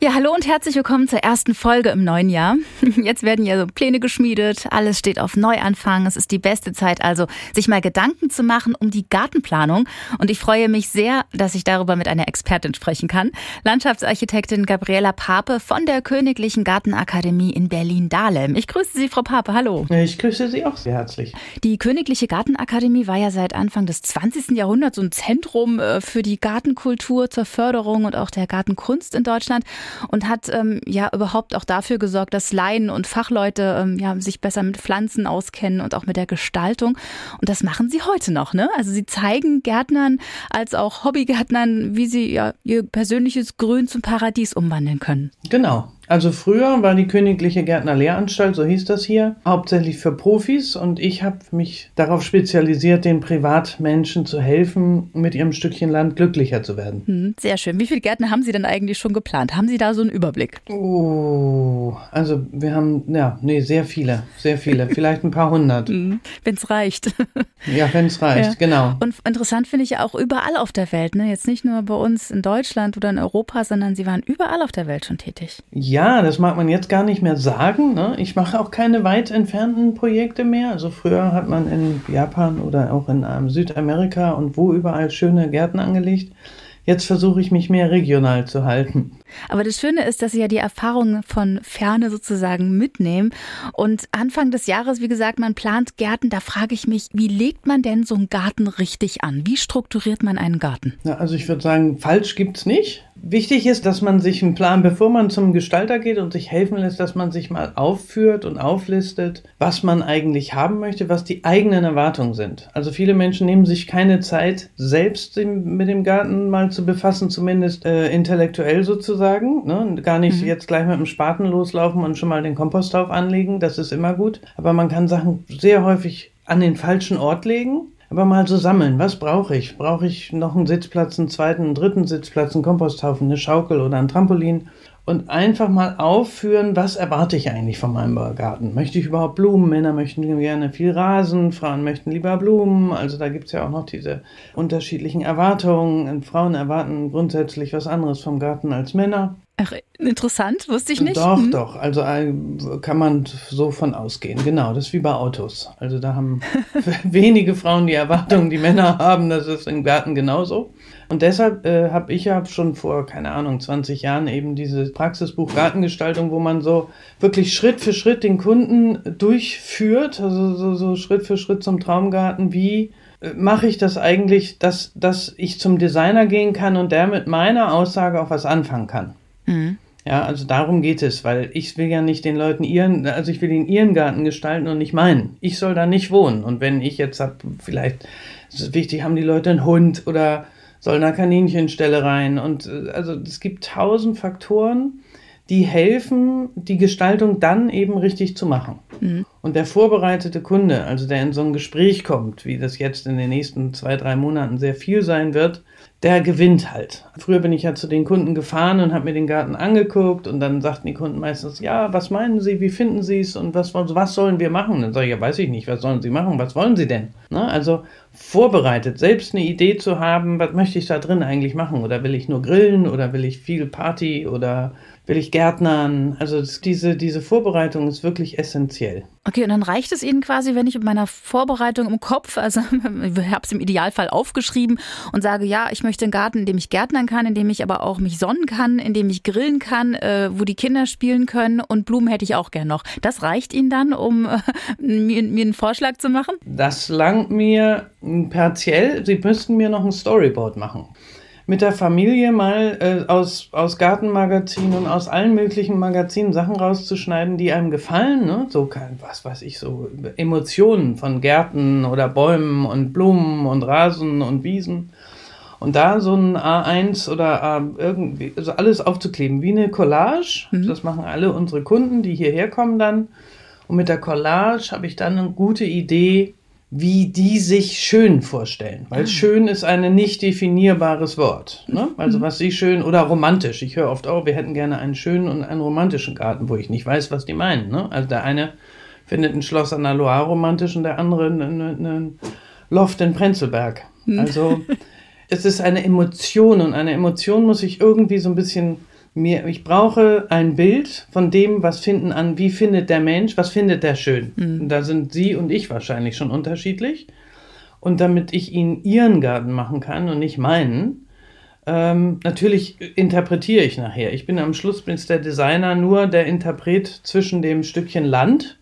Ja, hallo und herzlich willkommen zur ersten Folge im neuen Jahr. Jetzt werden ja so Pläne geschmiedet, alles steht auf Neuanfang. Es ist die beste Zeit also, sich mal Gedanken zu machen um die Gartenplanung. Und ich freue mich sehr, dass ich darüber mit einer Expertin sprechen kann. Landschaftsarchitektin Gabriela Pape von der Königlichen Gartenakademie in Berlin-Dahlem. Ich grüße Sie, Frau Pape. Hallo. Ich grüße Sie auch sehr herzlich. Die Königliche Gartenakademie war ja seit Anfang des 20. Jahrhunderts so ein Zentrum äh, für die Gartenkultur zur Förderung und auch der Gartenkunst in Deutschland und hat ähm, ja überhaupt auch dafür gesorgt, dass Laien und Fachleute ähm, ja, sich besser mit Pflanzen auskennen und auch mit der Gestaltung. Und das machen sie heute noch. Ne? Also sie zeigen Gärtnern als auch Hobbygärtnern, wie sie ja, ihr persönliches Grün zum Paradies umwandeln können. Genau. Also früher war die Königliche Gärtnerlehranstalt, so hieß das hier, hauptsächlich für Profis und ich habe mich darauf spezialisiert, den Privatmenschen zu helfen, mit ihrem Stückchen Land glücklicher zu werden. Hm, sehr schön. Wie viele Gärtner haben Sie denn eigentlich schon geplant? Haben Sie da so einen Überblick? Oh, also wir haben, ja, nee, sehr viele, sehr viele, vielleicht ein paar hundert. Hm, wenn es reicht. Ja, wenn es reicht, ja. genau. Und interessant finde ich ja auch überall auf der Welt, ne? jetzt nicht nur bei uns in Deutschland oder in Europa, sondern Sie waren überall auf der Welt schon tätig. Ja, ja, das mag man jetzt gar nicht mehr sagen. Ne? Ich mache auch keine weit entfernten Projekte mehr. Also früher hat man in Japan oder auch in ähm, Südamerika und wo überall schöne Gärten angelegt. Jetzt versuche ich mich mehr regional zu halten. Aber das Schöne ist, dass Sie ja die Erfahrungen von Ferne sozusagen mitnehmen. Und Anfang des Jahres, wie gesagt, man plant Gärten. Da frage ich mich, wie legt man denn so einen Garten richtig an? Wie strukturiert man einen Garten? Ja, also ich würde sagen, falsch gibt es nicht. Wichtig ist, dass man sich einen Plan, bevor man zum Gestalter geht und sich helfen lässt, dass man sich mal aufführt und auflistet, was man eigentlich haben möchte, was die eigenen Erwartungen sind. Also viele Menschen nehmen sich keine Zeit, selbst mit dem Garten mal zu befassen, zumindest äh, intellektuell sozusagen. Ne? Gar nicht mhm. jetzt gleich mit dem Spaten loslaufen und schon mal den Komposthauf anlegen, das ist immer gut. Aber man kann Sachen sehr häufig an den falschen Ort legen aber mal so sammeln. Was brauche ich? Brauche ich noch einen Sitzplatz, einen zweiten, einen dritten Sitzplatz, einen Komposthaufen, eine Schaukel oder ein Trampolin? Und einfach mal aufführen, was erwarte ich eigentlich von meinem Garten? Möchte ich überhaupt Blumen? Männer möchten gerne viel Rasen, Frauen möchten lieber Blumen. Also da gibt es ja auch noch diese unterschiedlichen Erwartungen. Frauen erwarten grundsätzlich was anderes vom Garten als Männer. Ach, interessant, wusste ich nicht. Doch, hm. doch. Also äh, kann man so von ausgehen. Genau, das ist wie bei Autos. Also da haben wenige Frauen die Erwartungen, die Männer haben. Das ist im Garten genauso. Und deshalb äh, habe ich ja schon vor, keine Ahnung, 20 Jahren eben dieses Praxisbuch Gartengestaltung, wo man so wirklich Schritt für Schritt den Kunden durchführt, also so, so Schritt für Schritt zum Traumgarten, wie äh, mache ich das eigentlich, dass, dass ich zum Designer gehen kann und der mit meiner Aussage auch was anfangen kann. Mhm. Ja, also darum geht es, weil ich will ja nicht den Leuten ihren, also ich will den ihren Garten gestalten und nicht meinen. Ich soll da nicht wohnen. Und wenn ich jetzt habe, vielleicht ist es wichtig, haben die Leute einen Hund oder sollen da Kaninchenstelle rein. Und äh, also es gibt tausend Faktoren, die helfen, die Gestaltung dann eben richtig zu machen. Mhm. Und der vorbereitete Kunde, also der in so ein Gespräch kommt, wie das jetzt in den nächsten zwei, drei Monaten sehr viel sein wird, der gewinnt halt. Früher bin ich ja zu den Kunden gefahren und habe mir den Garten angeguckt und dann sagten die Kunden meistens, ja, was meinen Sie, wie finden Sie es und was, was sollen wir machen? Dann sage ich, ja, weiß ich nicht, was sollen Sie machen, was wollen Sie denn? Ne? Also vorbereitet, selbst eine Idee zu haben, was möchte ich da drin eigentlich machen? Oder will ich nur grillen oder will ich viel Party oder will ich Gärtnern. Also diese, diese Vorbereitung ist wirklich essentiell. Okay, und dann reicht es Ihnen quasi, wenn ich mit meiner Vorbereitung im Kopf, also ich habe es im Idealfall aufgeschrieben und sage, ja, ich möchte einen Garten, in dem ich gärtnern kann, in dem ich aber auch mich sonnen kann, in dem ich grillen kann, äh, wo die Kinder spielen können und Blumen hätte ich auch gern noch. Das reicht Ihnen dann, um äh, mir, mir einen Vorschlag zu machen? Das langt mir partiell. Sie müssten mir noch ein Storyboard machen mit der Familie mal äh, aus, aus Gartenmagazinen und aus allen möglichen Magazinen Sachen rauszuschneiden, die einem gefallen. Ne? So, kein, was weiß ich, so Emotionen von Gärten oder Bäumen und Blumen und Rasen und Wiesen. Und da so ein A1 oder A irgendwie, also alles aufzukleben, wie eine Collage. Mhm. Das machen alle unsere Kunden, die hierher kommen dann. Und mit der Collage habe ich dann eine gute Idee, wie die sich schön vorstellen. Weil ah. schön ist ein nicht definierbares Wort. Ne? Also mhm. was sie schön oder romantisch. Ich höre oft, oh, wir hätten gerne einen schönen und einen romantischen Garten, wo ich nicht weiß, was die meinen. Ne? Also der eine findet ein Schloss an der Loire romantisch und der andere ein Loft in Prenzlberg. Hm. Also es ist eine Emotion und eine Emotion muss ich irgendwie so ein bisschen mir, ich brauche ein Bild von dem, was finden an, wie findet der Mensch, was findet der schön. Mhm. Da sind Sie und ich wahrscheinlich schon unterschiedlich. Und damit ich Ihnen Ihren Garten machen kann und nicht meinen, ähm, natürlich interpretiere ich nachher. Ich bin am Schluss bin der Designer nur der Interpret zwischen dem Stückchen Land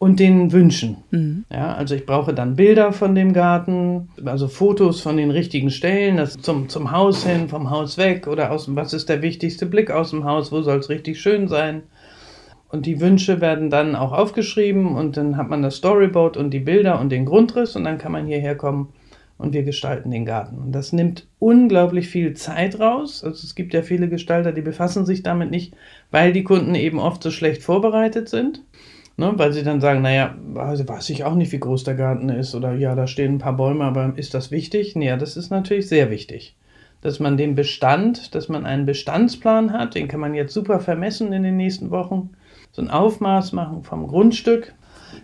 und den Wünschen. Mhm. Ja, also ich brauche dann Bilder von dem Garten, also Fotos von den richtigen Stellen, das zum, zum Haus hin, vom Haus weg oder aus was ist der wichtigste Blick aus dem Haus, wo soll es richtig schön sein. Und die Wünsche werden dann auch aufgeschrieben und dann hat man das Storyboard und die Bilder und den Grundriss und dann kann man hierher kommen und wir gestalten den Garten. Und das nimmt unglaublich viel Zeit raus. Also es gibt ja viele Gestalter, die befassen sich damit nicht, weil die Kunden eben oft so schlecht vorbereitet sind. Ne, weil sie dann sagen, naja, also weiß ich auch nicht, wie groß der Garten ist oder ja, da stehen ein paar Bäume, aber ist das wichtig? Ja, das ist natürlich sehr wichtig. Dass man den Bestand, dass man einen Bestandsplan hat, den kann man jetzt super vermessen in den nächsten Wochen, so ein Aufmaß machen vom Grundstück,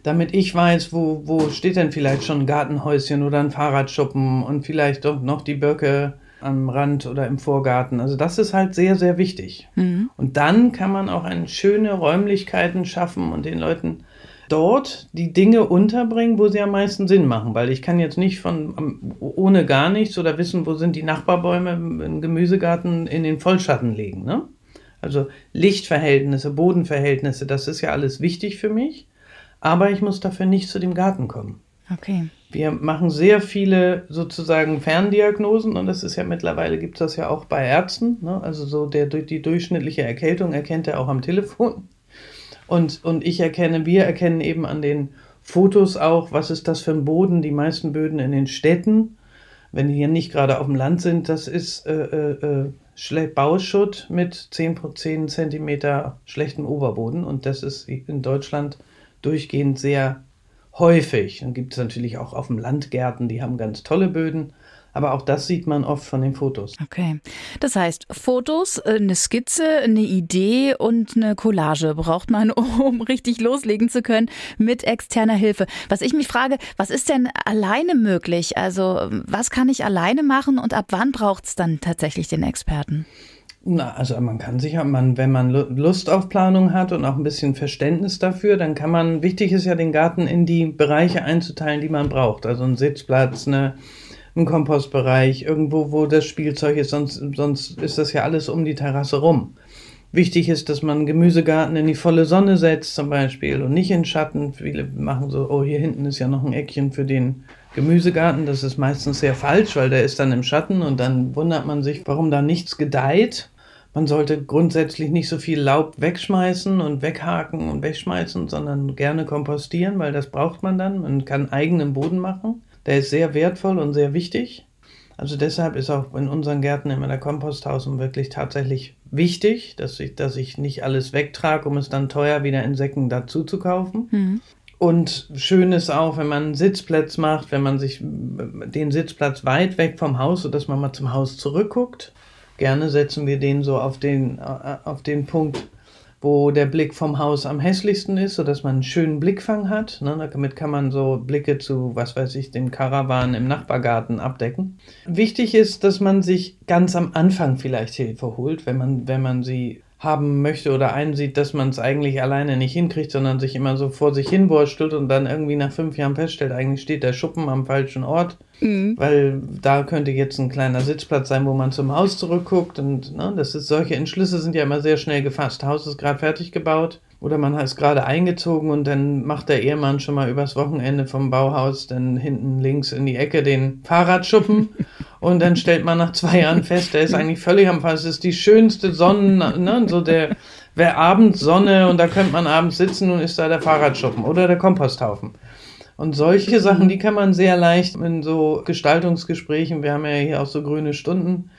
damit ich weiß, wo, wo steht denn vielleicht schon ein Gartenhäuschen oder ein Fahrradschuppen und vielleicht doch noch die Birke am Rand oder im Vorgarten. Also das ist halt sehr, sehr wichtig. Mhm. Und dann kann man auch eine schöne Räumlichkeiten schaffen und den Leuten dort die Dinge unterbringen, wo sie am meisten Sinn machen. Weil ich kann jetzt nicht von ohne gar nichts oder wissen, wo sind die Nachbarbäume im Gemüsegarten in den Vollschatten legen. Ne? Also Lichtverhältnisse, Bodenverhältnisse, das ist ja alles wichtig für mich. Aber ich muss dafür nicht zu dem Garten kommen. Okay. Wir machen sehr viele sozusagen Ferndiagnosen und das ist ja mittlerweile gibt es das ja auch bei Ärzten. Ne? Also so der, die durchschnittliche Erkältung erkennt er auch am Telefon. Und, und ich erkenne, wir erkennen eben an den Fotos auch, was ist das für ein Boden. Die meisten Böden in den Städten, wenn die hier nicht gerade auf dem Land sind, das ist äh, äh, äh Bauschutt mit 10, 10 Zentimeter schlechtem Oberboden. Und das ist in Deutschland durchgehend sehr häufig. Dann gibt es natürlich auch auf dem Land Gärten, die haben ganz tolle Böden. Aber auch das sieht man oft von den Fotos. Okay. Das heißt, Fotos, äh, eine Skizze, eine Idee und eine Collage braucht man, um richtig loslegen zu können mit externer Hilfe. Was ich mich frage, was ist denn alleine möglich? Also, was kann ich alleine machen und ab wann braucht es dann tatsächlich den Experten? Na, also man kann sicher, man, wenn man Lust auf Planung hat und auch ein bisschen Verständnis dafür, dann kann man, wichtig ist ja den Garten in die Bereiche einzuteilen, die man braucht. Also ein Sitzplatz, eine, ein Kompostbereich, irgendwo, wo das Spielzeug ist, sonst, sonst ist das ja alles um die Terrasse rum. Wichtig ist, dass man Gemüsegarten in die volle Sonne setzt zum Beispiel und nicht in Schatten. Viele machen so, oh, hier hinten ist ja noch ein Eckchen für den Gemüsegarten. Das ist meistens sehr falsch, weil der ist dann im Schatten und dann wundert man sich, warum da nichts gedeiht. Man sollte grundsätzlich nicht so viel Laub wegschmeißen und weghaken und wegschmeißen, sondern gerne kompostieren, weil das braucht man dann. Man kann eigenen Boden machen. Der ist sehr wertvoll und sehr wichtig. Also deshalb ist auch in unseren Gärten immer der Komposthaus wirklich tatsächlich wichtig, dass ich, dass ich nicht alles wegtrage, um es dann teuer wieder in Säcken dazu zu kaufen. Mhm. Und schön ist auch, wenn man einen Sitzplatz macht, wenn man sich den Sitzplatz weit weg vom Haus, sodass man mal zum Haus zurückguckt Gerne setzen wir den so auf den, äh, auf den Punkt, wo der Blick vom Haus am hässlichsten ist, sodass man einen schönen Blickfang hat. Ne? Damit kann man so Blicke zu, was weiß ich, dem Karawan im Nachbargarten abdecken. Wichtig ist, dass man sich ganz am Anfang vielleicht Hilfe holt, wenn man, wenn man sie haben möchte oder einsieht, dass man es eigentlich alleine nicht hinkriegt, sondern sich immer so vor sich hinwurstelt und dann irgendwie nach fünf Jahren feststellt, eigentlich steht der Schuppen am falschen Ort, mhm. weil da könnte jetzt ein kleiner Sitzplatz sein, wo man zum Haus zurückguckt und ne, das ist solche Entschlüsse sind ja immer sehr schnell gefasst. Haus ist gerade fertig gebaut oder man ist gerade eingezogen und dann macht der Ehemann schon mal übers Wochenende vom Bauhaus dann hinten links in die Ecke den Fahrradschuppen und dann stellt man nach zwei Jahren fest, der ist eigentlich völlig am Fall. Es ist die schönste Sonne, ne, so der, wer abends Sonne und da könnte man abends sitzen und ist da der Fahrradschuppen oder der Komposthaufen. Und solche Sachen, die kann man sehr leicht in so Gestaltungsgesprächen, wir haben ja hier auch so grüne Stunden,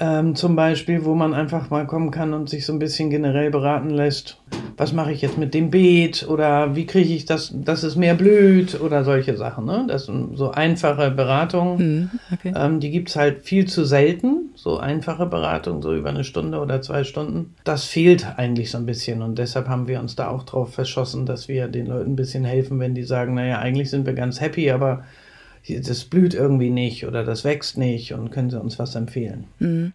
ähm, zum Beispiel, wo man einfach mal kommen kann und sich so ein bisschen generell beraten lässt. Was mache ich jetzt mit dem Beet oder wie kriege ich das, dass es mehr blüht oder solche Sachen. Ne? Das sind so einfache Beratungen. Mhm, okay. ähm, die gibt es halt viel zu selten. So einfache Beratung, so über eine Stunde oder zwei Stunden. Das fehlt eigentlich so ein bisschen und deshalb haben wir uns da auch drauf verschossen, dass wir den Leuten ein bisschen helfen, wenn die sagen, naja, eigentlich sind wir ganz happy, aber das blüht irgendwie nicht oder das wächst nicht und können Sie uns was empfehlen? Mhm.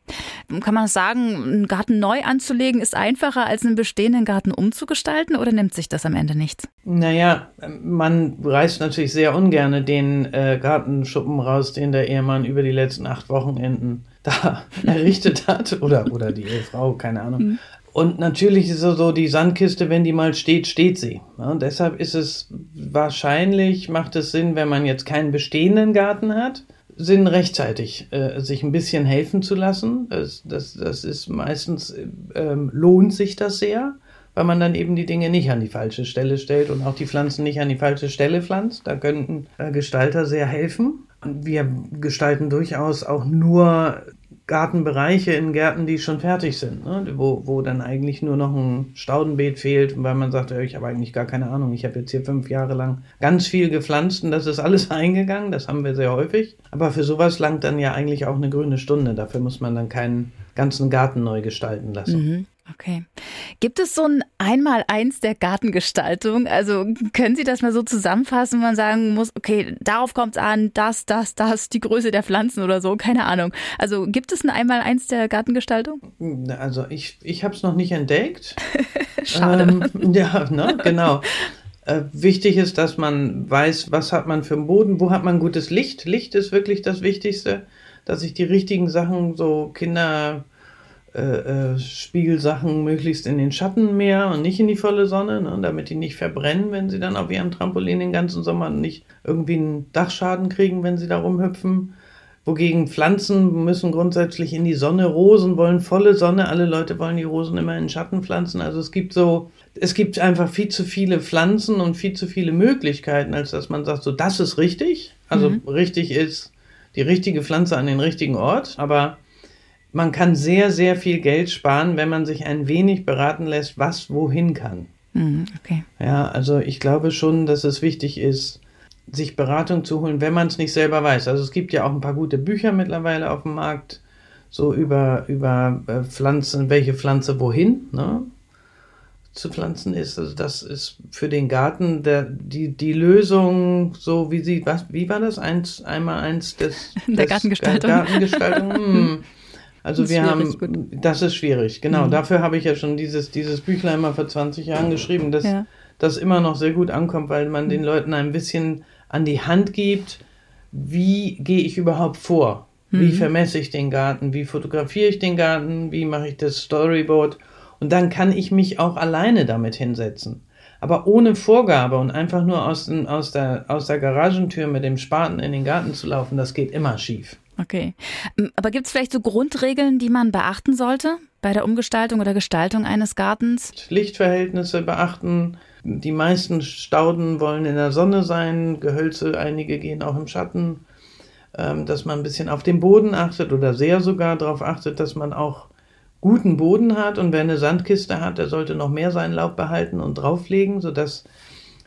Kann man sagen, einen Garten neu anzulegen ist einfacher, als einen bestehenden Garten umzugestalten oder nimmt sich das am Ende nichts? Naja, man reißt natürlich sehr ungern den äh, Gartenschuppen raus, den der Ehemann über die letzten acht Wochenenden da errichtet hat oder, oder die Ehefrau, keine Ahnung. Mhm. Und natürlich ist es so, die Sandkiste, wenn die mal steht, steht sie. und deshalb ist es wahrscheinlich, macht es Sinn, wenn man jetzt keinen bestehenden Garten hat, Sinn rechtzeitig äh, sich ein bisschen helfen zu lassen. Das, das, das ist meistens, ähm, lohnt sich das sehr, weil man dann eben die Dinge nicht an die falsche Stelle stellt und auch die Pflanzen nicht an die falsche Stelle pflanzt. Da könnten äh, Gestalter sehr helfen. Wir gestalten durchaus auch nur Gartenbereiche in Gärten, die schon fertig sind, ne? wo, wo dann eigentlich nur noch ein Staudenbeet fehlt, weil man sagt, ich habe eigentlich gar keine Ahnung, ich habe jetzt hier fünf Jahre lang ganz viel gepflanzt und das ist alles eingegangen, das haben wir sehr häufig. Aber für sowas langt dann ja eigentlich auch eine grüne Stunde, dafür muss man dann keinen ganzen Garten neu gestalten lassen. Mhm. Okay. Gibt es so ein Einmaleins der Gartengestaltung? Also können Sie das mal so zusammenfassen, wo man sagen muss, okay, darauf kommt es an, das, das, das, die Größe der Pflanzen oder so, keine Ahnung. Also gibt es ein Einmaleins der Gartengestaltung? Also ich, ich habe es noch nicht entdeckt. Schade. Ähm, ja, ne, genau. Äh, wichtig ist, dass man weiß, was hat man für einen Boden, wo hat man gutes Licht. Licht ist wirklich das Wichtigste, dass ich die richtigen Sachen, so Kinder äh, äh, Spiegelsachen möglichst in den Schatten mehr und nicht in die volle Sonne, ne, damit die nicht verbrennen, wenn sie dann auf ihrem Trampolin den ganzen Sommer nicht irgendwie einen Dachschaden kriegen, wenn sie da rumhüpfen. Wogegen Pflanzen müssen grundsätzlich in die Sonne, Rosen wollen volle Sonne, alle Leute wollen die Rosen immer in den Schatten pflanzen. Also es gibt so, es gibt einfach viel zu viele Pflanzen und viel zu viele Möglichkeiten, als dass man sagt, so das ist richtig. Also mhm. richtig ist die richtige Pflanze an den richtigen Ort, aber man kann sehr, sehr viel Geld sparen, wenn man sich ein wenig beraten lässt, was wohin kann. Mhm, okay. Ja, also ich glaube schon, dass es wichtig ist, sich Beratung zu holen, wenn man es nicht selber weiß. Also es gibt ja auch ein paar gute Bücher mittlerweile auf dem Markt, so über, über äh, Pflanzen, welche Pflanze wohin ne, zu pflanzen ist. Also das ist für den Garten der, die, die Lösung, so wie sie, was, wie war das? Eins, einmal eins des, der des Gartengestaltung. Gartengestaltung. Also wir haben, gut. das ist schwierig, genau. Mhm. Dafür habe ich ja schon dieses, dieses Büchlein mal vor 20 Jahren geschrieben, dass ja. das immer noch sehr gut ankommt, weil man den Leuten ein bisschen an die Hand gibt, wie gehe ich überhaupt vor? Wie mhm. vermesse ich den Garten? Wie fotografiere ich den Garten? Wie mache ich das Storyboard? Und dann kann ich mich auch alleine damit hinsetzen. Aber ohne Vorgabe und einfach nur aus, den, aus, der, aus der Garagentür mit dem Spaten in den Garten zu laufen, das geht immer schief. Okay. Ähm, aber gibt es vielleicht so Grundregeln, die man beachten sollte bei der Umgestaltung oder Gestaltung eines Gartens? Lichtverhältnisse beachten. Die meisten Stauden wollen in der Sonne sein, Gehölze, einige gehen auch im Schatten. Ähm, dass man ein bisschen auf den Boden achtet oder sehr sogar darauf achtet, dass man auch guten Boden hat und wer eine Sandkiste hat, der sollte noch mehr seinen Laub behalten und drauflegen, sodass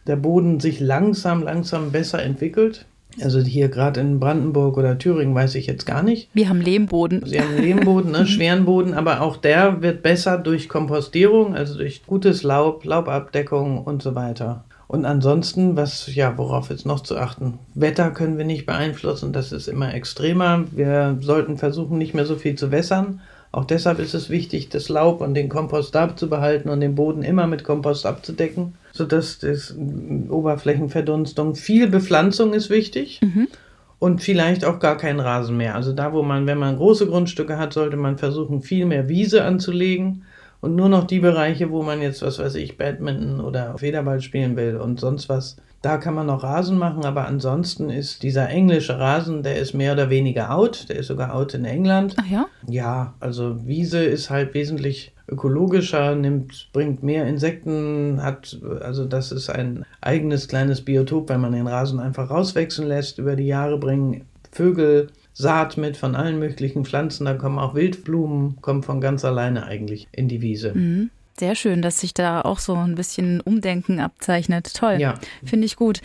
der Boden sich langsam, langsam besser entwickelt. Also hier gerade in Brandenburg oder Thüringen weiß ich jetzt gar nicht. Wir haben Lehmboden. Sie haben Lehmboden, ne, schweren Boden, aber auch der wird besser durch Kompostierung, also durch gutes Laub, Laubabdeckung und so weiter. Und ansonsten, was, ja, worauf jetzt noch zu achten? Wetter können wir nicht beeinflussen, das ist immer extremer. Wir sollten versuchen, nicht mehr so viel zu wässern. Auch deshalb ist es wichtig, das Laub und den Kompost da zu behalten und den Boden immer mit Kompost abzudecken sodass das Oberflächenverdunstung, viel Bepflanzung ist wichtig. Mhm. Und vielleicht auch gar kein Rasen mehr. Also da, wo man, wenn man große Grundstücke hat, sollte man versuchen, viel mehr Wiese anzulegen und nur noch die Bereiche, wo man jetzt, was weiß ich, Badminton oder Federball spielen will und sonst was, da kann man noch Rasen machen, aber ansonsten ist dieser englische Rasen, der ist mehr oder weniger out, der ist sogar out in England. Ach ja? Ja, also Wiese ist halt wesentlich ökologischer, nimmt, bringt mehr Insekten, hat, also das ist ein eigenes kleines Biotop, wenn man den Rasen einfach rauswechseln lässt. Über die Jahre bringen Vögel Saat mit von allen möglichen Pflanzen. Da kommen auch Wildblumen, kommen von ganz alleine eigentlich in die Wiese. Mhm. Sehr schön, dass sich da auch so ein bisschen Umdenken abzeichnet. Toll. Ja. Finde ich gut.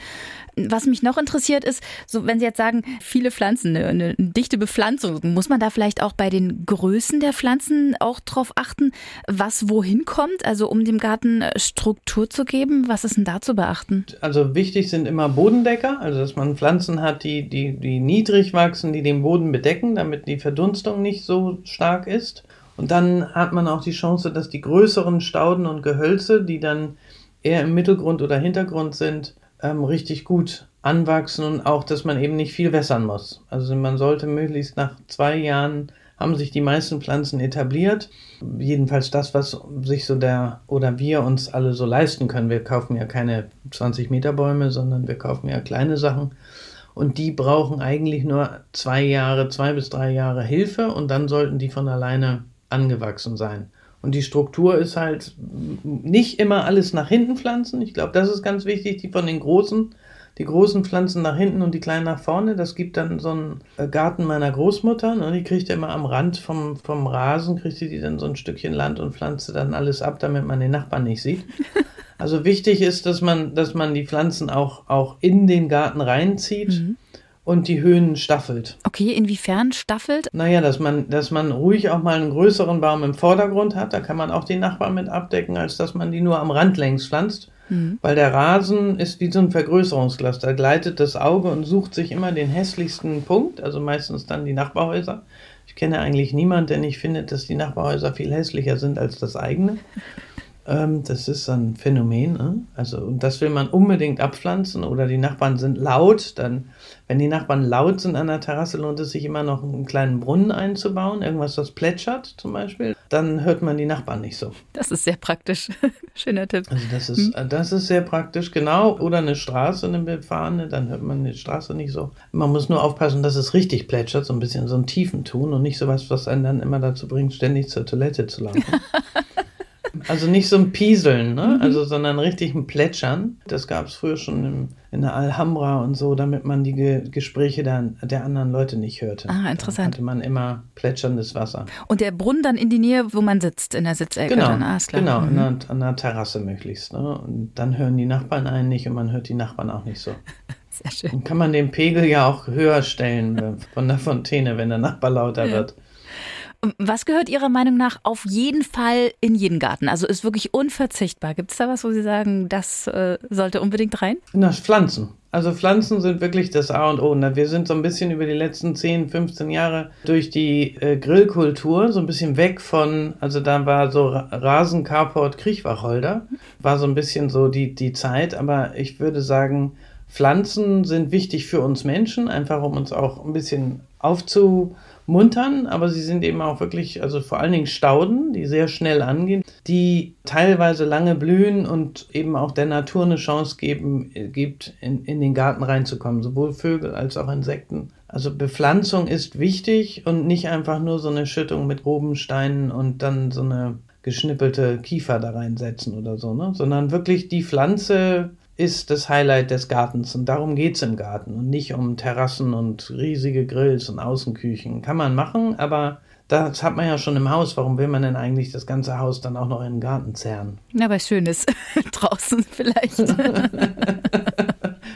Was mich noch interessiert ist, so wenn Sie jetzt sagen, viele Pflanzen, eine, eine, dichte Bepflanzung, muss man da vielleicht auch bei den Größen der Pflanzen auch drauf achten, was wohin kommt, also um dem Garten äh, Struktur zu geben? Was ist denn da zu beachten? Also wichtig sind immer Bodendecker, also dass man Pflanzen hat, die, die, die niedrig wachsen, die den Boden bedecken, damit die Verdunstung nicht so stark ist. Und dann hat man auch die Chance, dass die größeren Stauden und Gehölze, die dann eher im Mittelgrund oder Hintergrund sind, ähm, richtig gut anwachsen und auch, dass man eben nicht viel wässern muss. Also man sollte möglichst nach zwei Jahren haben sich die meisten Pflanzen etabliert. Jedenfalls das, was sich so der oder wir uns alle so leisten können. Wir kaufen ja keine 20 Meter Bäume, sondern wir kaufen ja kleine Sachen. Und die brauchen eigentlich nur zwei Jahre, zwei bis drei Jahre Hilfe und dann sollten die von alleine angewachsen sein. Und die Struktur ist halt nicht immer alles nach hinten pflanzen. Ich glaube, das ist ganz wichtig, die von den großen, die großen Pflanzen nach hinten und die kleinen nach vorne. Das gibt dann so einen äh, Garten meiner Großmutter. Ne? Die kriegt ja immer am Rand vom, vom Rasen, kriegt die dann so ein Stückchen Land und pflanzt dann alles ab, damit man den Nachbarn nicht sieht. Also wichtig ist, dass man, dass man die Pflanzen auch, auch in den Garten reinzieht. Mhm und die Höhen staffelt. Okay, inwiefern staffelt? Naja, dass man, dass man ruhig auch mal einen größeren Baum im Vordergrund hat, da kann man auch die Nachbarn mit abdecken, als dass man die nur am Rand längs pflanzt. Mhm. Weil der Rasen ist wie so ein Vergrößerungsglas. Da gleitet das Auge und sucht sich immer den hässlichsten Punkt, also meistens dann die Nachbarhäuser. Ich kenne eigentlich niemanden, der nicht findet, dass die Nachbarhäuser viel hässlicher sind als das eigene. Ähm, das ist ein Phänomen. Ne? Also, und das will man unbedingt abpflanzen oder die Nachbarn sind laut. Dann, wenn die Nachbarn laut sind an der Terrasse, lohnt es sich immer noch einen kleinen Brunnen einzubauen, irgendwas, das plätschert zum Beispiel. Dann hört man die Nachbarn nicht so. Das ist sehr praktisch. Schöner Tipp. Also, das ist, hm. das ist sehr praktisch, genau. Oder eine Straße, eine befahrene, dann hört man die Straße nicht so. Man muss nur aufpassen, dass es richtig plätschert, so ein bisschen so einen tiefen Ton und nicht sowas, was einen dann immer dazu bringt, ständig zur Toilette zu laufen. Also nicht so ein Pieseln, ne? Mhm. Also, sondern richtig ein Plätschern. Das gab es früher schon im, in der Alhambra und so, damit man die Ge Gespräche der, der anderen Leute nicht hörte. Ah, interessant. Da hatte man immer plätscherndes Wasser. Und der Brunnen dann in die Nähe, wo man sitzt, in der Sitzecke genau, dann? Ah, Genau, mhm. an, der, an der Terrasse möglichst. Ne? Und dann hören die Nachbarn einen nicht und man hört die Nachbarn auch nicht so. Sehr schön. Dann kann man den Pegel ja auch höher stellen äh, von der Fontäne, wenn der Nachbar lauter wird. Was gehört Ihrer Meinung nach auf jeden Fall in jeden Garten? Also ist wirklich unverzichtbar. Gibt es da was, wo Sie sagen, das äh, sollte unbedingt rein? Na, Pflanzen. Also Pflanzen sind wirklich das A und O. Wir sind so ein bisschen über die letzten 10, 15 Jahre durch die äh, Grillkultur so ein bisschen weg von, also da war so Rasen, Carport, Kriechwacholder, war so ein bisschen so die, die Zeit. Aber ich würde sagen, Pflanzen sind wichtig für uns Menschen, einfach um uns auch ein bisschen aufzu muntern, aber sie sind eben auch wirklich, also vor allen Dingen Stauden, die sehr schnell angehen, die teilweise lange blühen und eben auch der Natur eine Chance geben, gibt, in, in den Garten reinzukommen, sowohl Vögel als auch Insekten. Also Bepflanzung ist wichtig und nicht einfach nur so eine Schüttung mit groben Steinen und dann so eine geschnippelte Kiefer da reinsetzen oder so, ne? sondern wirklich die Pflanze ist das Highlight des Gartens und darum geht es im Garten und nicht um Terrassen und riesige Grills und Außenküchen. Kann man machen, aber das hat man ja schon im Haus. Warum will man denn eigentlich das ganze Haus dann auch noch in den Garten zerren? Ja, weil es schön ist. Draußen vielleicht.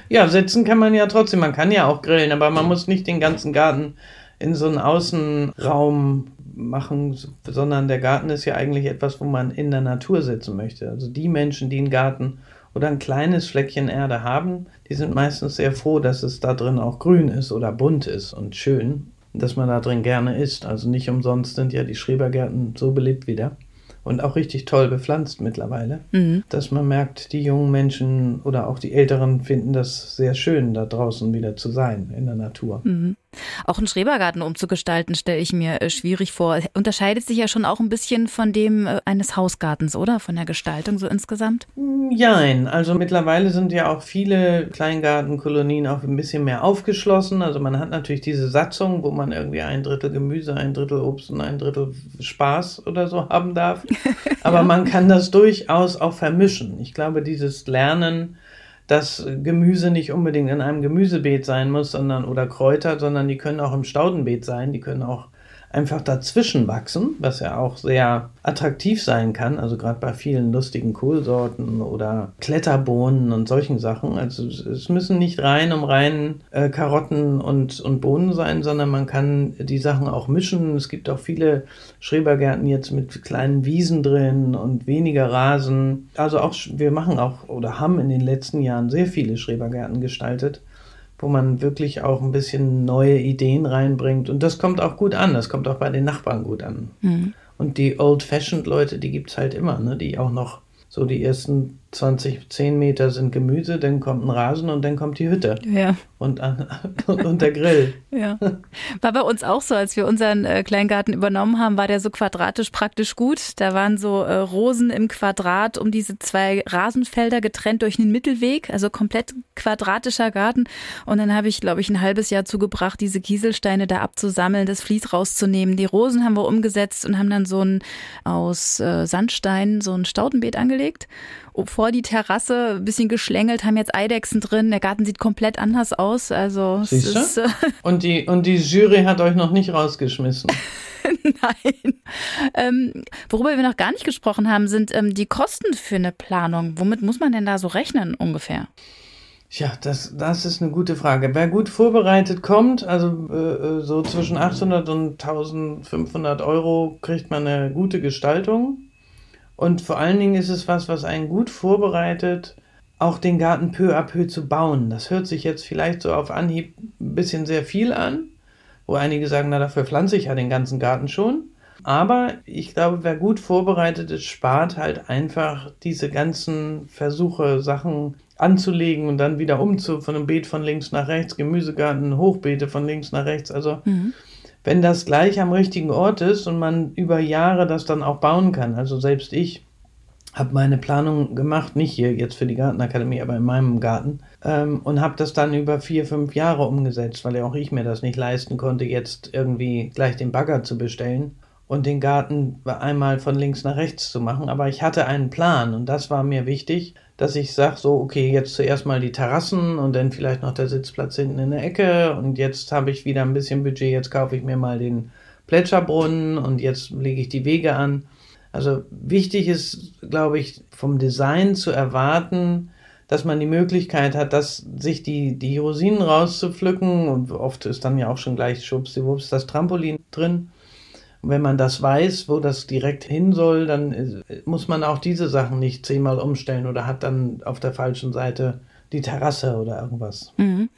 ja, sitzen kann man ja trotzdem. Man kann ja auch grillen, aber man muss nicht den ganzen Garten in so einen Außenraum machen, sondern der Garten ist ja eigentlich etwas, wo man in der Natur sitzen möchte. Also die Menschen, die einen Garten oder ein kleines Fleckchen Erde haben, die sind meistens sehr froh, dass es da drin auch grün ist oder bunt ist und schön, dass man da drin gerne isst. Also nicht umsonst sind ja die Schrebergärten so beliebt wieder und auch richtig toll bepflanzt mittlerweile, mhm. dass man merkt, die jungen Menschen oder auch die Älteren finden das sehr schön, da draußen wieder zu sein in der Natur. Mhm. Auch einen Schrebergarten umzugestalten, stelle ich mir äh, schwierig vor. Unterscheidet sich ja schon auch ein bisschen von dem äh, eines Hausgartens, oder? Von der Gestaltung so insgesamt? Jein. Also mittlerweile sind ja auch viele Kleingartenkolonien auch ein bisschen mehr aufgeschlossen. Also man hat natürlich diese Satzung, wo man irgendwie ein Drittel Gemüse, ein Drittel Obst und ein Drittel Spaß oder so haben darf. Aber ja. man kann das durchaus auch vermischen. Ich glaube, dieses Lernen, dass Gemüse nicht unbedingt in einem Gemüsebeet sein muss, sondern oder Kräuter, sondern die können auch im Staudenbeet sein, die können auch einfach dazwischen wachsen, was ja auch sehr attraktiv sein kann, also gerade bei vielen lustigen Kohlsorten oder Kletterbohnen und solchen Sachen. Also es müssen nicht rein um rein äh, Karotten und, und Bohnen sein, sondern man kann die Sachen auch mischen. Es gibt auch viele Schrebergärten jetzt mit kleinen Wiesen drin und weniger Rasen. Also auch wir machen auch oder haben in den letzten Jahren sehr viele Schrebergärten gestaltet wo man wirklich auch ein bisschen neue Ideen reinbringt. Und das kommt auch gut an, das kommt auch bei den Nachbarn gut an. Mhm. Und die Old-Fashioned-Leute, die gibt es halt immer, ne? die auch noch so die ersten 20, 10 Meter sind Gemüse, dann kommt ein Rasen und dann kommt die Hütte. Ja. Und, und, und der Grill. Ja. War bei uns auch so, als wir unseren äh, Kleingarten übernommen haben, war der so quadratisch praktisch gut. Da waren so äh, Rosen im Quadrat um diese zwei Rasenfelder getrennt durch einen Mittelweg, also komplett quadratischer Garten. Und dann habe ich, glaube ich, ein halbes Jahr zugebracht, diese Kieselsteine da abzusammeln, das Vlies rauszunehmen. Die Rosen haben wir umgesetzt und haben dann so ein aus äh, Sandstein so ein Staudenbeet angelegt vor die Terrasse, ein bisschen geschlängelt, haben jetzt Eidechsen drin. Der Garten sieht komplett anders aus. Also Siehst du? Ist, äh und, die, und die Jury hat euch noch nicht rausgeschmissen. Nein. Ähm, worüber wir noch gar nicht gesprochen haben, sind ähm, die Kosten für eine Planung. Womit muss man denn da so rechnen ungefähr? Ja, das, das ist eine gute Frage. Wer gut vorbereitet kommt, also äh, äh so zwischen 800 und 1500 Euro, kriegt man eine gute Gestaltung. Und vor allen Dingen ist es was, was einen gut vorbereitet, auch den Garten peu à peu zu bauen. Das hört sich jetzt vielleicht so auf Anhieb ein bisschen sehr viel an, wo einige sagen, na dafür pflanze ich ja den ganzen Garten schon. Aber ich glaube, wer gut vorbereitet ist, spart halt einfach diese ganzen Versuche, Sachen anzulegen und dann wieder umzu von einem Beet von links nach rechts, Gemüsegarten, Hochbeete von links nach rechts. Also mhm wenn das gleich am richtigen Ort ist und man über Jahre das dann auch bauen kann. Also selbst ich habe meine Planung gemacht, nicht hier jetzt für die Gartenakademie, aber in meinem Garten ähm, und habe das dann über vier, fünf Jahre umgesetzt, weil ja auch ich mir das nicht leisten konnte, jetzt irgendwie gleich den Bagger zu bestellen und den Garten einmal von links nach rechts zu machen. Aber ich hatte einen Plan und das war mir wichtig, dass ich sage, so, okay, jetzt zuerst mal die Terrassen und dann vielleicht noch der Sitzplatz hinten in der Ecke. Und jetzt habe ich wieder ein bisschen Budget, jetzt kaufe ich mir mal den Plätscherbrunnen und jetzt lege ich die Wege an. Also wichtig ist, glaube ich, vom Design zu erwarten, dass man die Möglichkeit hat, dass sich die, die Rosinen rauszupflücken. Und oft ist dann ja auch schon gleich schwuppsdiwupps das Trampolin drin wenn man das weiß, wo das direkt hin soll, dann äh, muss man auch diese Sachen nicht zehnmal umstellen oder hat dann auf der falschen Seite die Terrasse oder irgendwas. Mhm.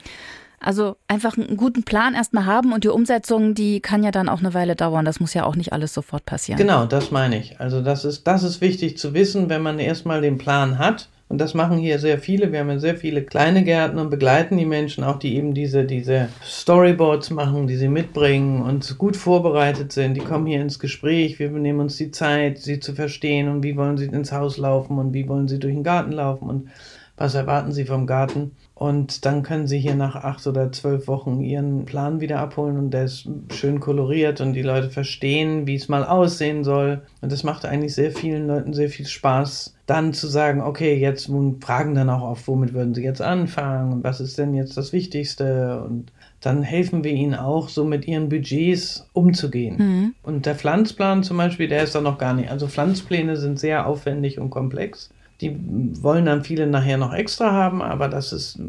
Also einfach einen guten Plan erstmal haben und die Umsetzung, die kann ja dann auch eine Weile dauern. Das muss ja auch nicht alles sofort passieren. Genau, das meine ich. Also das ist, das ist wichtig zu wissen, wenn man erstmal den Plan hat und das machen hier sehr viele. Wir haben ja sehr viele kleine Gärten und begleiten die Menschen auch, die eben diese, diese Storyboards machen, die sie mitbringen und gut vorbereitet sind. Die kommen hier ins Gespräch. Wir nehmen uns die Zeit, sie zu verstehen und wie wollen sie ins Haus laufen und wie wollen sie durch den Garten laufen und was erwarten sie vom Garten. Und dann können sie hier nach acht oder zwölf Wochen ihren Plan wieder abholen und der ist schön koloriert und die Leute verstehen, wie es mal aussehen soll. Und das macht eigentlich sehr vielen Leuten sehr viel Spaß, dann zu sagen, okay, jetzt fragen dann auch oft, womit würden sie jetzt anfangen und was ist denn jetzt das Wichtigste und dann helfen wir ihnen auch, so mit ihren Budgets umzugehen. Mhm. Und der Pflanzplan zum Beispiel, der ist dann noch gar nicht. Also Pflanzpläne sind sehr aufwendig und komplex. Die wollen dann viele nachher noch extra haben, aber das ist,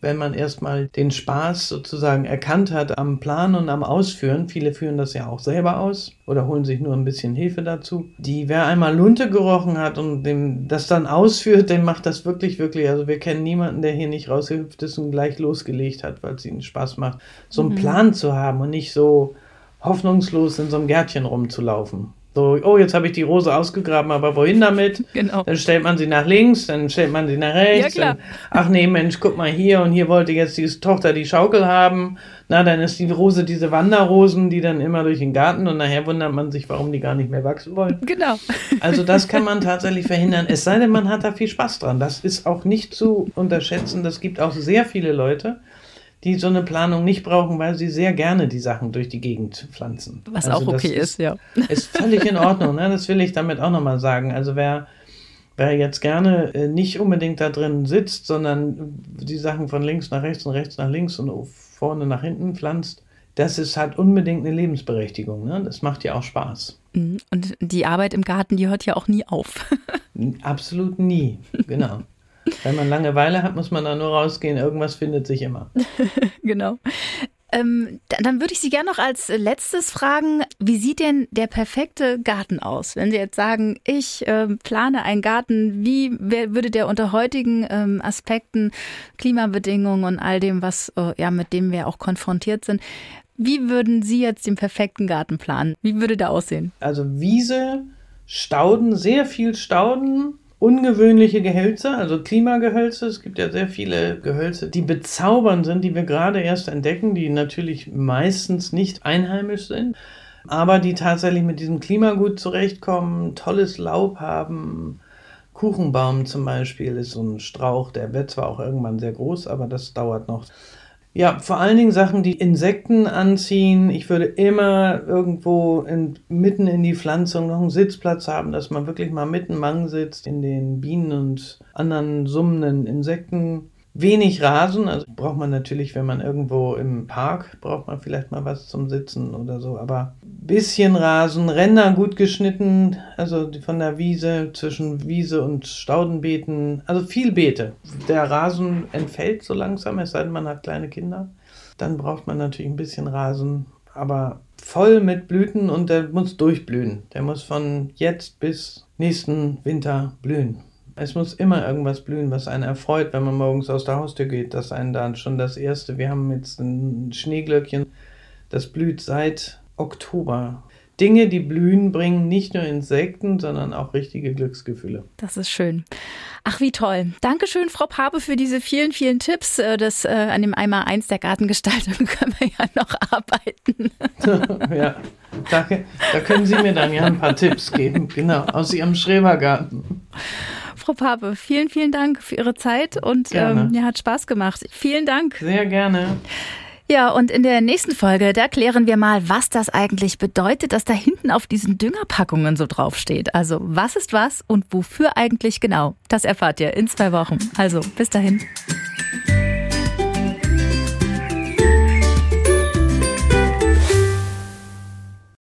wenn man erstmal den Spaß sozusagen erkannt hat am Plan und am Ausführen, viele führen das ja auch selber aus oder holen sich nur ein bisschen Hilfe dazu. Die, wer einmal Lunte gerochen hat und dem das dann ausführt, dem macht das wirklich, wirklich. Also wir kennen niemanden, der hier nicht rausgehüpft ist und gleich losgelegt hat, weil es ihnen Spaß macht, so einen mhm. Plan zu haben und nicht so hoffnungslos in so einem Gärtchen rumzulaufen. So, oh, jetzt habe ich die Rose ausgegraben, aber wohin damit? Genau. Dann stellt man sie nach links, dann stellt man sie nach rechts. Ja, klar. Dann, ach nee, Mensch, guck mal hier und hier wollte jetzt diese Tochter die Schaukel haben. Na, dann ist die Rose diese Wanderrosen, die dann immer durch den Garten und nachher wundert man sich, warum die gar nicht mehr wachsen wollen. Genau. Also das kann man tatsächlich verhindern, es sei denn, man hat da viel Spaß dran. Das ist auch nicht zu unterschätzen. Das gibt auch sehr viele Leute, die so eine Planung nicht brauchen, weil sie sehr gerne die Sachen durch die Gegend pflanzen. Was also auch okay ist, ist, ja. Ist völlig in Ordnung, ne? das will ich damit auch nochmal sagen. Also wer, wer jetzt gerne äh, nicht unbedingt da drin sitzt, sondern die Sachen von links nach rechts und rechts nach links und vorne nach hinten pflanzt, das ist halt unbedingt eine Lebensberechtigung. Ne? Das macht ja auch Spaß. Mhm. Und die Arbeit im Garten, die hört ja auch nie auf. Absolut nie, genau. Wenn man Langeweile hat, muss man da nur rausgehen. Irgendwas findet sich immer. genau. Ähm, dann würde ich Sie gerne noch als letztes fragen, wie sieht denn der perfekte Garten aus? Wenn Sie jetzt sagen, ich äh, plane einen Garten, wie wer, würde der unter heutigen ähm, Aspekten, Klimabedingungen und all dem, was äh, ja mit dem wir auch konfrontiert sind, wie würden Sie jetzt den perfekten Garten planen? Wie würde der aussehen? Also Wiese, Stauden, sehr viel Stauden, ungewöhnliche Gehölze, also Klimagehölze. Es gibt ja sehr viele Gehölze, die bezaubernd sind, die wir gerade erst entdecken, die natürlich meistens nicht einheimisch sind, aber die tatsächlich mit diesem Klima gut zurechtkommen, tolles Laub haben. Kuchenbaum zum Beispiel ist so ein Strauch, der wird zwar auch irgendwann sehr groß, aber das dauert noch. Ja, vor allen Dingen Sachen, die Insekten anziehen. Ich würde immer irgendwo in, mitten in die Pflanzung noch einen Sitzplatz haben, dass man wirklich mal mitten Mang sitzt in den Bienen und anderen summenden Insekten. Wenig Rasen, also braucht man natürlich, wenn man irgendwo im Park, braucht man vielleicht mal was zum Sitzen oder so, aber bisschen Rasen, Ränder gut geschnitten, also von der Wiese, zwischen Wiese und Staudenbeeten, also viel Beete. Der Rasen entfällt so langsam, es sei denn, man hat kleine Kinder. Dann braucht man natürlich ein bisschen Rasen, aber voll mit Blüten und der muss durchblühen. Der muss von jetzt bis nächsten Winter blühen. Es muss immer irgendwas blühen, was einen erfreut, wenn man morgens aus der Haustür geht. Das einen dann schon das erste. Wir haben jetzt ein Schneeglöckchen, das blüht seit Oktober. Dinge, die blühen, bringen nicht nur Insekten, sondern auch richtige Glücksgefühle. Das ist schön. Ach, wie toll. Dankeschön, Frau Pape, für diese vielen, vielen Tipps. Äh, das, äh, an dem Einmal eins der Gartengestaltung können wir ja noch arbeiten. ja, danke. Da können Sie mir dann ja ein paar Tipps geben, genau, aus Ihrem Schrebergarten. Frau Pape, vielen, vielen Dank für Ihre Zeit und ähm, ja, hat Spaß gemacht. Vielen Dank. Sehr gerne. Ja, und in der nächsten Folge, da klären wir mal, was das eigentlich bedeutet, dass da hinten auf diesen Düngerpackungen so draufsteht. Also, was ist was und wofür eigentlich genau? Das erfahrt ihr in zwei Wochen. Also, bis dahin.